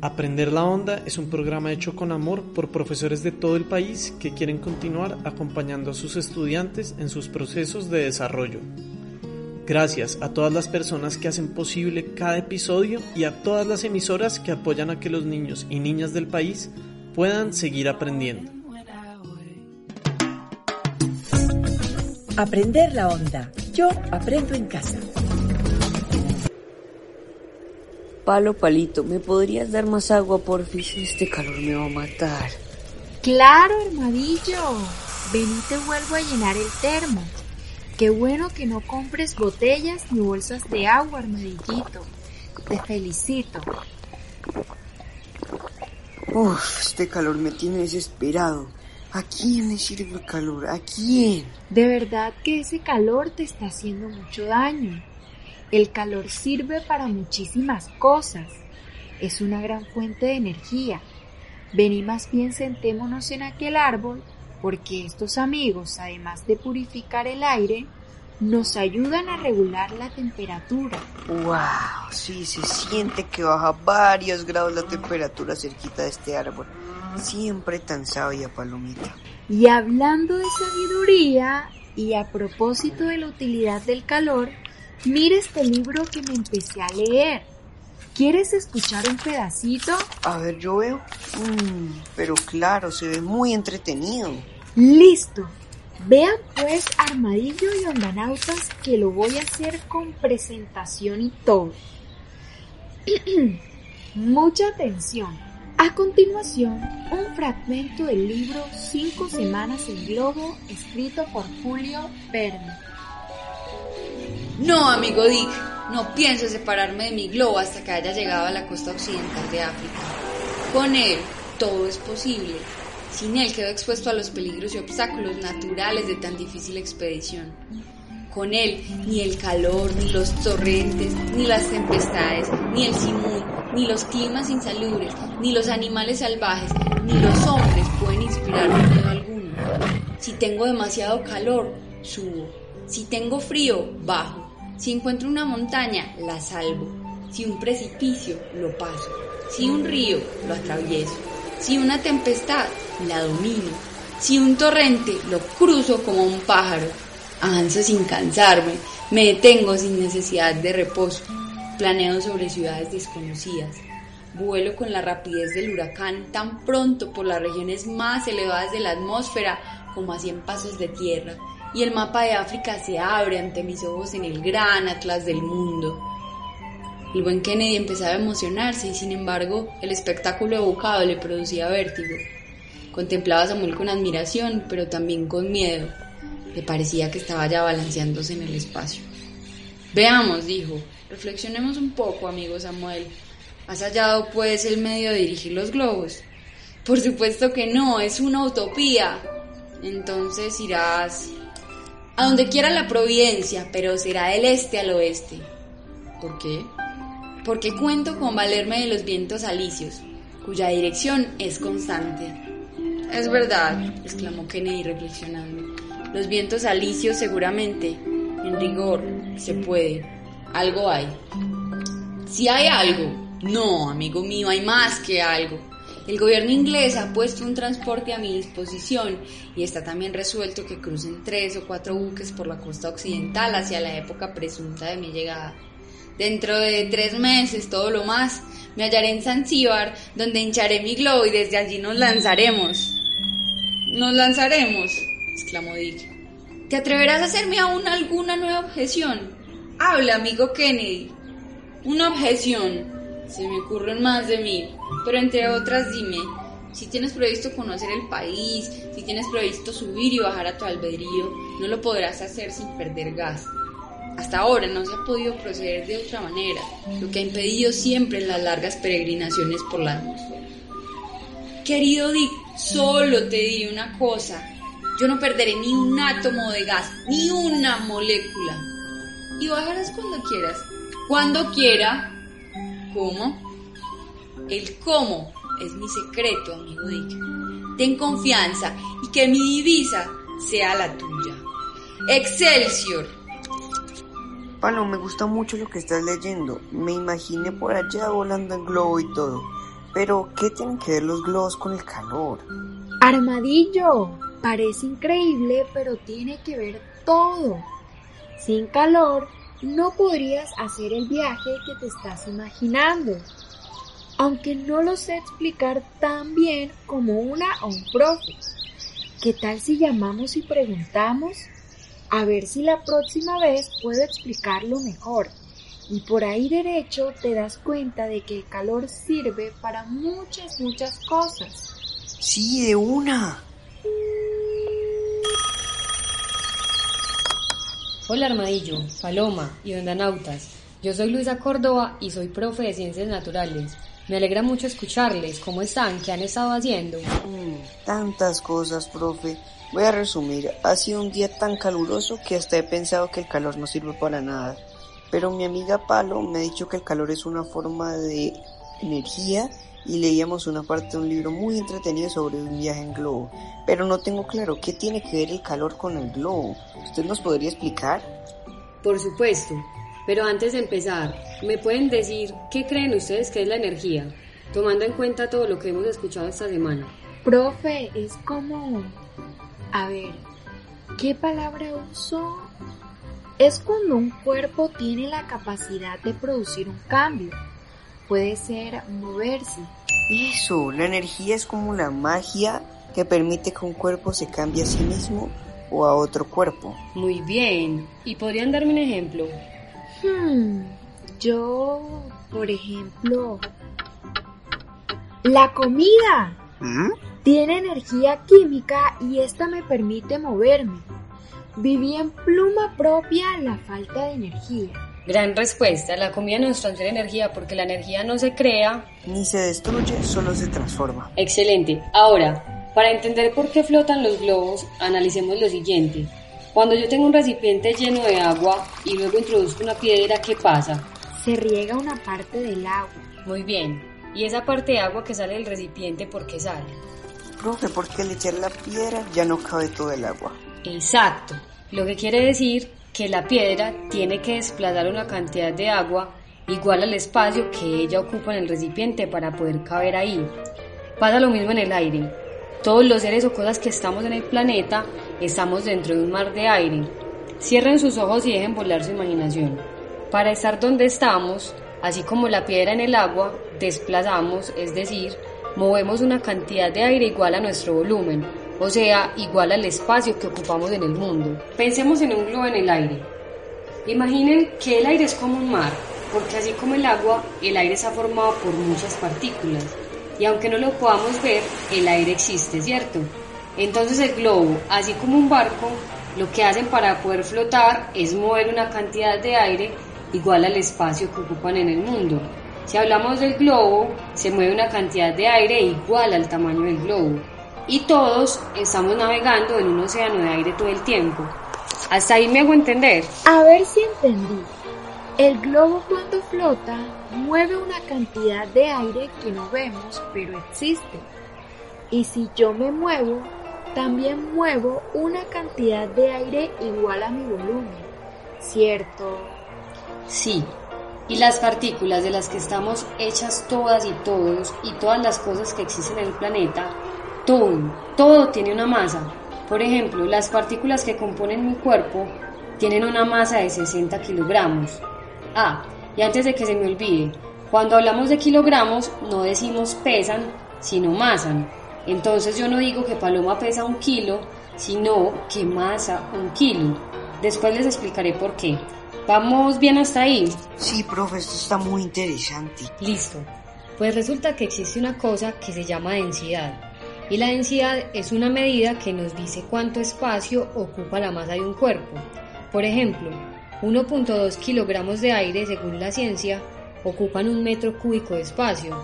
Aprender la Onda es un programa hecho con amor por profesores de todo el país que quieren continuar acompañando a sus estudiantes en sus procesos de desarrollo. Gracias a todas las personas que hacen posible cada episodio y a todas las emisoras que apoyan a que los niños y niñas del país puedan seguir aprendiendo. Aprender la onda. Yo aprendo en casa. Palo, palito, ¿me podrías dar más agua, porfis? Este calor me va a matar. Claro, hermadillo. Ven y te vuelvo a llenar el termo. Qué bueno que no compres botellas ni bolsas de agua, armadillito. Te felicito. Uf, este calor me tiene desesperado. ¿A quién le sirve el calor? ¿A quién? De verdad que ese calor te está haciendo mucho daño. El calor sirve para muchísimas cosas. Es una gran fuente de energía. Ven más bien sentémonos en aquel árbol porque estos amigos, además de purificar el aire, nos ayudan a regular la temperatura. ¡Wow! Sí, se siente que baja varios grados la temperatura cerquita de este árbol. Siempre tan sabia, Palomita. Y hablando de sabiduría, y a propósito de la utilidad del calor, Mira este libro que me empecé a leer. ¿Quieres escuchar un pedacito? A ver, yo veo. Mm, pero claro, se ve muy entretenido. Listo. Vean pues Armadillo y Ondanautas que lo voy a hacer con presentación y todo. Mucha atención. A continuación, un fragmento del libro Cinco Semanas en Globo, escrito por Julio Verne. No, amigo Dick, no pienso separarme de mi globo hasta que haya llegado a la costa occidental de África. Con él todo es posible. Sin él quedo expuesto a los peligros y obstáculos naturales de tan difícil expedición. Con él ni el calor, ni los torrentes, ni las tempestades, ni el simón, ni los climas insalubres, ni los animales salvajes, ni los hombres pueden inspirarme miedo alguno. Si tengo demasiado calor, subo. Si tengo frío, bajo. Si encuentro una montaña, la salvo. Si un precipicio, lo paso. Si un río, lo atravieso. Si una tempestad, la domino. Si un torrente, lo cruzo como un pájaro. Avanzo sin cansarme, me detengo sin necesidad de reposo. Planeo sobre ciudades desconocidas. Vuelo con la rapidez del huracán tan pronto por las regiones más elevadas de la atmósfera como a cien pasos de tierra y el mapa de África se abre ante mis ojos en el gran atlas del mundo. El buen Kennedy empezaba a emocionarse y sin embargo el espectáculo evocado le producía vértigo. Contemplaba a Samuel con admiración, pero también con miedo. Le parecía que estaba ya balanceándose en el espacio. Veamos, dijo, reflexionemos un poco, amigo Samuel. ¿Has hallado, pues, el medio de dirigir los globos? Por supuesto que no, es una utopía. Entonces irás a donde quiera la providencia, pero será del este al oeste. ¿Por qué? Porque cuento con valerme de los vientos alicios, cuya dirección es constante. Es verdad, exclamó Kennedy reflexionando. Los vientos alicios seguramente, en rigor, se puede. Algo hay. Si hay algo, no, amigo mío, hay más que algo. El gobierno inglés ha puesto un transporte a mi disposición y está también resuelto que crucen tres o cuatro buques por la costa occidental hacia la época presunta de mi llegada. Dentro de tres meses, todo lo más, me hallaré en Zanzíbar, donde hincharé mi globo y desde allí nos lanzaremos. Nos lanzaremos, exclamó Dick. ¿Te atreverás a hacerme aún alguna nueva objeción? Habla, amigo Kennedy. Una objeción. Se me ocurren más de mil. Pero entre otras, dime, si tienes previsto conocer el país, si tienes previsto subir y bajar a tu albedrío, no lo podrás hacer sin perder gas. Hasta ahora no se ha podido proceder de otra manera, lo que ha impedido siempre las largas peregrinaciones por la luz. Querido Dick, solo te diré una cosa. Yo no perderé ni un átomo de gas, ni una molécula. Y bajarás cuando quieras. Cuando quiera. ¿Cómo? El cómo es mi secreto, amigo Dick. Ten confianza y que mi divisa sea la tuya. Excelsior. Palo, me gusta mucho lo que estás leyendo. Me imaginé por allá volando en globo y todo. Pero, ¿qué tienen que ver los globos con el calor? Armadillo, parece increíble, pero tiene que ver todo. Sin calor, no podrías hacer el viaje que te estás imaginando. Aunque no lo sé explicar tan bien como una o un profe. ¿Qué tal si llamamos y preguntamos? A ver si la próxima vez puedo explicarlo mejor. Y por ahí derecho te das cuenta de que el calor sirve para muchas, muchas cosas. Sí, de una. Hola Armadillo, Paloma y Ondanautas. Yo soy Luisa Córdoba y soy profe de Ciencias Naturales. Me alegra mucho escucharles. ¿Cómo están? ¿Qué han estado haciendo? Mm, tantas cosas, profe. Voy a resumir. Ha sido un día tan caluroso que hasta he pensado que el calor no sirve para nada. Pero mi amiga Palo me ha dicho que el calor es una forma de energía y leíamos una parte de un libro muy entretenido sobre un viaje en globo. Pero no tengo claro qué tiene que ver el calor con el globo. ¿Usted nos podría explicar? Por supuesto. Pero antes de empezar, ¿me pueden decir qué creen ustedes que es la energía? Tomando en cuenta todo lo que hemos escuchado esta semana. Profe, es como... A ver, ¿qué palabra uso? Es cuando un cuerpo tiene la capacidad de producir un cambio. Puede ser moverse. Eso, la energía es como la magia que permite que un cuerpo se cambie a sí mismo o a otro cuerpo. Muy bien. ¿Y podrían darme un ejemplo? Hmm, yo, por ejemplo, la comida ¿Mm? tiene energía química y esta me permite moverme. Viví en pluma propia la falta de energía. Gran respuesta. La comida nos transfiere energía porque la energía no se crea. Ni se destruye, solo se transforma. Excelente. Ahora, para entender por qué flotan los globos, analicemos lo siguiente. Cuando yo tengo un recipiente lleno de agua y luego introduzco una piedra, ¿qué pasa? Se riega una parte del agua. Muy bien. ¿Y esa parte de agua que sale del recipiente por qué sale? Profe, porque al echar la piedra ya no cabe todo el agua. Exacto. Lo que quiere decir que la piedra tiene que desplazar una cantidad de agua igual al espacio que ella ocupa en el recipiente para poder caber ahí. Pasa lo mismo en el aire. Todos los seres o cosas que estamos en el planeta estamos dentro de un mar de aire. Cierren sus ojos y dejen volar su imaginación. Para estar donde estamos, así como la piedra en el agua, desplazamos, es decir, movemos una cantidad de aire igual a nuestro volumen, o sea, igual al espacio que ocupamos en el mundo. Pensemos en un globo en el aire. Imaginen que el aire es como un mar, porque así como el agua, el aire está formado por muchas partículas. Y aunque no lo podamos ver, el aire existe, ¿cierto? Entonces el globo, así como un barco, lo que hacen para poder flotar es mover una cantidad de aire igual al espacio que ocupan en el mundo. Si hablamos del globo, se mueve una cantidad de aire igual al tamaño del globo. Y todos estamos navegando en un océano de aire todo el tiempo. Hasta ahí me hago entender. A ver si entendí. El globo cuando flota mueve una cantidad de aire que no vemos, pero existe. Y si yo me muevo, también muevo una cantidad de aire igual a mi volumen. ¿Cierto? Sí. Y las partículas de las que estamos hechas todas y todos y todas las cosas que existen en el planeta, todo, todo tiene una masa. Por ejemplo, las partículas que componen mi cuerpo tienen una masa de 60 kilogramos. Ah, y antes de que se me olvide, cuando hablamos de kilogramos no decimos pesan, sino masan. Entonces yo no digo que Paloma pesa un kilo, sino que masa un kilo. Después les explicaré por qué. ¿Vamos bien hasta ahí? Sí, profe, esto está muy interesante. Listo. Pues resulta que existe una cosa que se llama densidad. Y la densidad es una medida que nos dice cuánto espacio ocupa la masa de un cuerpo. Por ejemplo, 1.2 kilogramos de aire, según la ciencia, ocupan un metro cúbico de espacio.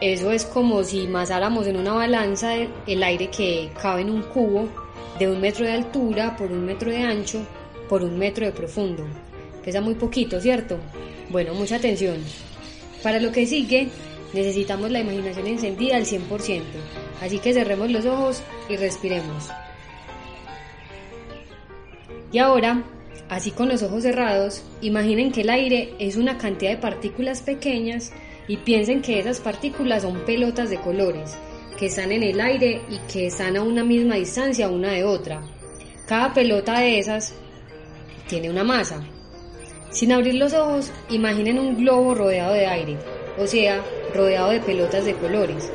Eso es como si masáramos en una balanza el aire que cabe en un cubo de un metro de altura por un metro de ancho por un metro de profundo. Pesa muy poquito, ¿cierto? Bueno, mucha atención. Para lo que sigue, necesitamos la imaginación encendida al 100%, así que cerremos los ojos y respiremos. Y ahora, así con los ojos cerrados, imaginen que el aire es una cantidad de partículas pequeñas y piensen que esas partículas son pelotas de colores que están en el aire y que están a una misma distancia una de otra. Cada pelota de esas tiene una masa. Sin abrir los ojos, imaginen un globo rodeado de aire, o sea, rodeado de pelotas de colores.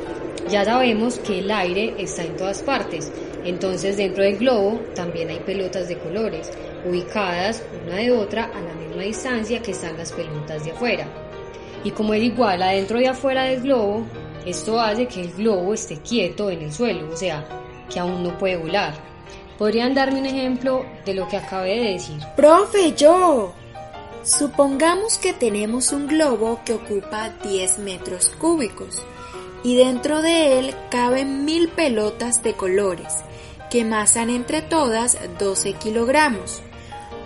Ya sabemos que el aire está en todas partes, entonces dentro del globo también hay pelotas de colores, ubicadas una de otra a la misma distancia que están las pelotas de afuera. Y como es igual adentro y afuera del globo, esto hace que el globo esté quieto en el suelo, o sea, que aún no puede volar. ¿Podrían darme un ejemplo de lo que acabé de decir? Profe, yo. Supongamos que tenemos un globo que ocupa 10 metros cúbicos y dentro de él caben mil pelotas de colores que masan entre todas 12 kilogramos.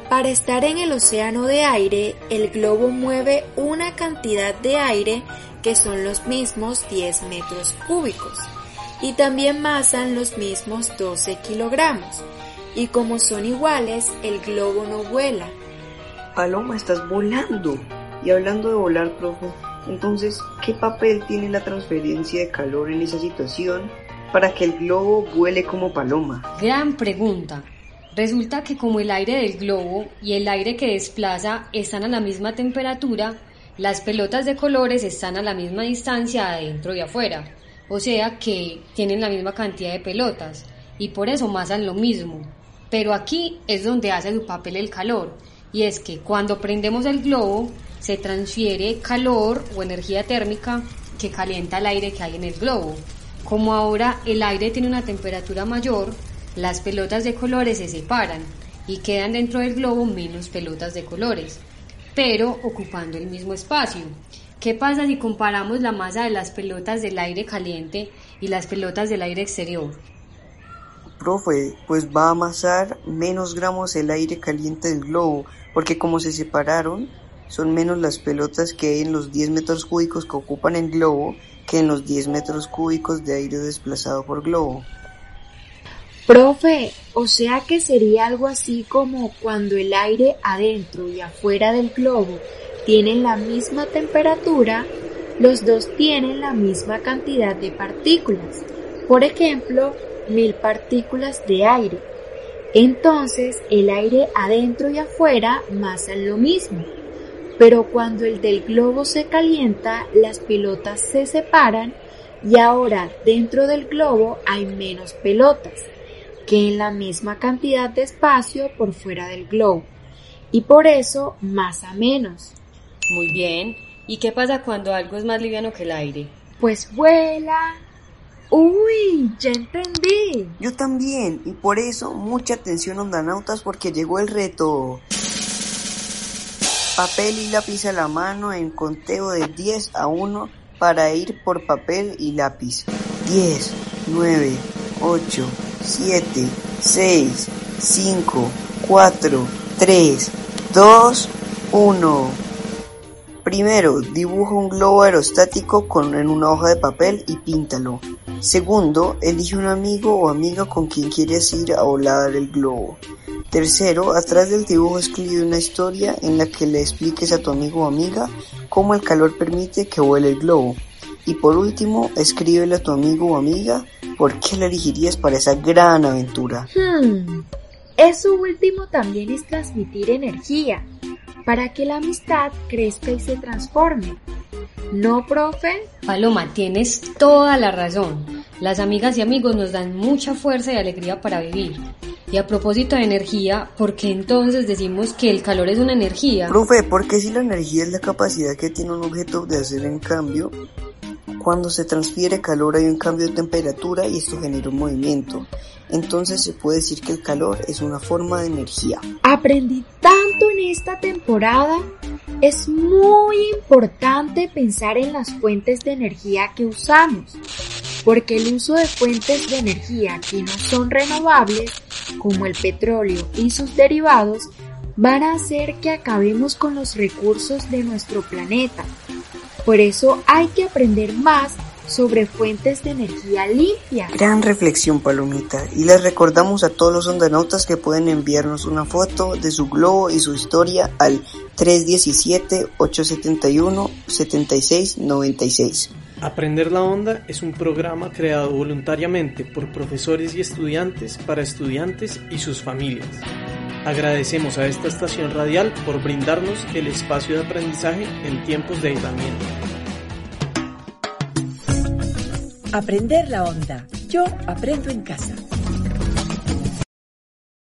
Para estar en el océano de aire, el globo mueve una cantidad de aire que son los mismos 10 metros cúbicos, y también masan los mismos 12 kilogramos, y como son iguales, el globo no vuela. Paloma, estás volando. Y hablando de volar, profe, entonces, ¿qué papel tiene la transferencia de calor en esa situación para que el globo vuele como paloma? Gran pregunta. Resulta que como el aire del globo y el aire que desplaza están a la misma temperatura, las pelotas de colores están a la misma distancia adentro y afuera, o sea que tienen la misma cantidad de pelotas y por eso masan lo mismo. Pero aquí es donde hace su papel el calor, y es que cuando prendemos el globo se transfiere calor o energía térmica que calienta el aire que hay en el globo. Como ahora el aire tiene una temperatura mayor, las pelotas de colores se separan y quedan dentro del globo menos pelotas de colores pero ocupando el mismo espacio. ¿Qué pasa si comparamos la masa de las pelotas del aire caliente y las pelotas del aire exterior? Profe, pues va a amasar menos gramos el aire caliente del globo, porque como se separaron, son menos las pelotas que hay en los 10 metros cúbicos que ocupan el globo que en los 10 metros cúbicos de aire desplazado por globo. Profe, o sea que sería algo así como cuando el aire adentro y afuera del globo tienen la misma temperatura, los dos tienen la misma cantidad de partículas. Por ejemplo, mil partículas de aire. Entonces el aire adentro y afuera masan lo mismo. Pero cuando el del globo se calienta, las pelotas se separan y ahora dentro del globo hay menos pelotas que en la misma cantidad de espacio por fuera del globo y por eso más a menos. Muy bien. ¿Y qué pasa cuando algo es más liviano que el aire? Pues vuela. Uy, ya entendí. Yo también, y por eso mucha atención ondanautas porque llegó el reto. Papel y lápiz a la mano en conteo de 10 a 1 para ir por papel y lápiz. 10, 9, 8, 7, 6, 5, 4, 3, 2, 1. Primero, dibuja un globo aerostático con, en una hoja de papel y píntalo. Segundo, elige un amigo o amiga con quien quieres ir a volar el globo. Tercero, atrás del dibujo escribe una historia en la que le expliques a tu amigo o amiga cómo el calor permite que vuele el globo. Y por último, escríbele a tu amigo o amiga por qué le elegirías para esa gran aventura. Hmm. Eso último también es transmitir energía para que la amistad crezca y se transforme. ¿No, profe? Paloma, tienes toda la razón. Las amigas y amigos nos dan mucha fuerza y alegría para vivir. Y a propósito de energía, ¿por qué entonces decimos que el calor es una energía? Profe, porque si la energía es la capacidad que tiene un objeto de hacer en cambio, cuando se transfiere calor hay un cambio de temperatura y esto genera un movimiento. Entonces se puede decir que el calor es una forma de energía. Aprendí tanto en esta temporada es muy importante pensar en las fuentes de energía que usamos, porque el uso de fuentes de energía que no son renovables, como el petróleo y sus derivados, van a hacer que acabemos con los recursos de nuestro planeta. Por eso hay que aprender más sobre fuentes de energía limpia. Gran reflexión, Palomita. Y les recordamos a todos los ondanautas que pueden enviarnos una foto de su globo y su historia al 317-871-7696. Aprender la Onda es un programa creado voluntariamente por profesores y estudiantes para estudiantes y sus familias. Agradecemos a esta estación radial por brindarnos el espacio de aprendizaje en tiempos de aislamiento. Aprender la onda. Yo aprendo en casa.